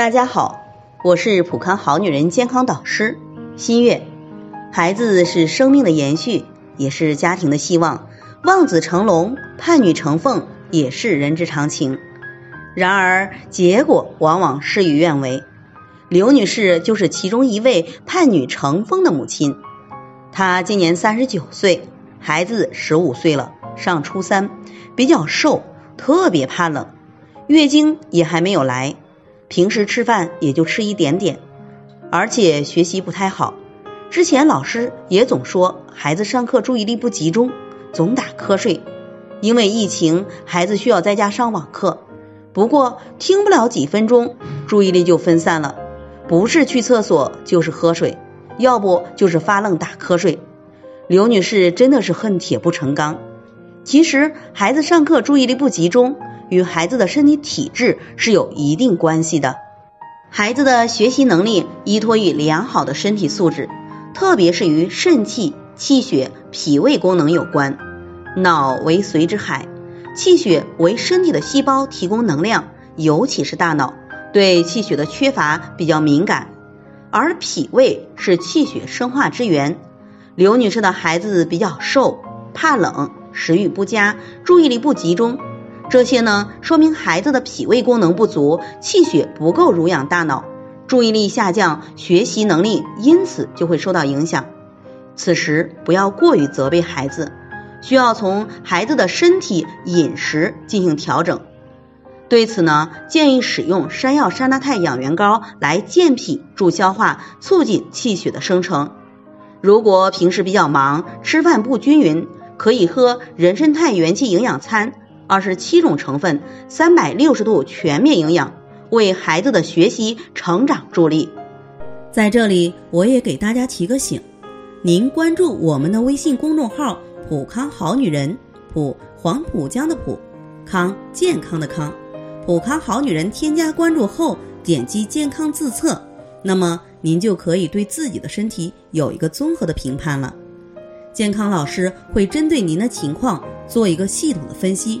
大家好，我是普康好女人健康导师新月。孩子是生命的延续，也是家庭的希望。望子成龙、盼女成凤也是人之常情。然而，结果往往事与愿违。刘女士就是其中一位盼女成凤的母亲。她今年三十九岁，孩子十五岁了，上初三，比较瘦，特别怕冷，月经也还没有来。平时吃饭也就吃一点点，而且学习不太好。之前老师也总说孩子上课注意力不集中，总打瞌睡。因为疫情，孩子需要在家上网课，不过听不了几分钟，注意力就分散了，不是去厕所就是喝水，要不就是发愣打瞌睡。刘女士真的是恨铁不成钢。其实孩子上课注意力不集中。与孩子的身体体质是有一定关系的。孩子的学习能力依托于良好的身体素质，特别是与肾气、气血、脾胃功能有关。脑为髓之海，气血为身体的细胞提供能量，尤其是大脑对气血的缺乏比较敏感。而脾胃是气血生化之源。刘女士的孩子比较瘦，怕冷，食欲不佳，注意力不集中。这些呢，说明孩子的脾胃功能不足，气血不够濡养大脑，注意力下降，学习能力因此就会受到影响。此时不要过于责备孩子，需要从孩子的身体、饮食进行调整。对此呢，建议使用山药山楂肽养元膏来健脾助消化，促进气血的生成。如果平时比较忙，吃饭不均匀，可以喝人参肽元气营养餐。二十七种成分，三百六十度全面营养，为孩子的学习成长助力。在这里，我也给大家提个醒：您关注我们的微信公众号“普康好女人”，普黄浦江的普，康健康的康，普康好女人。添加关注后，点击健康自测，那么您就可以对自己的身体有一个综合的评判了。健康老师会针对您的情况做一个系统的分析。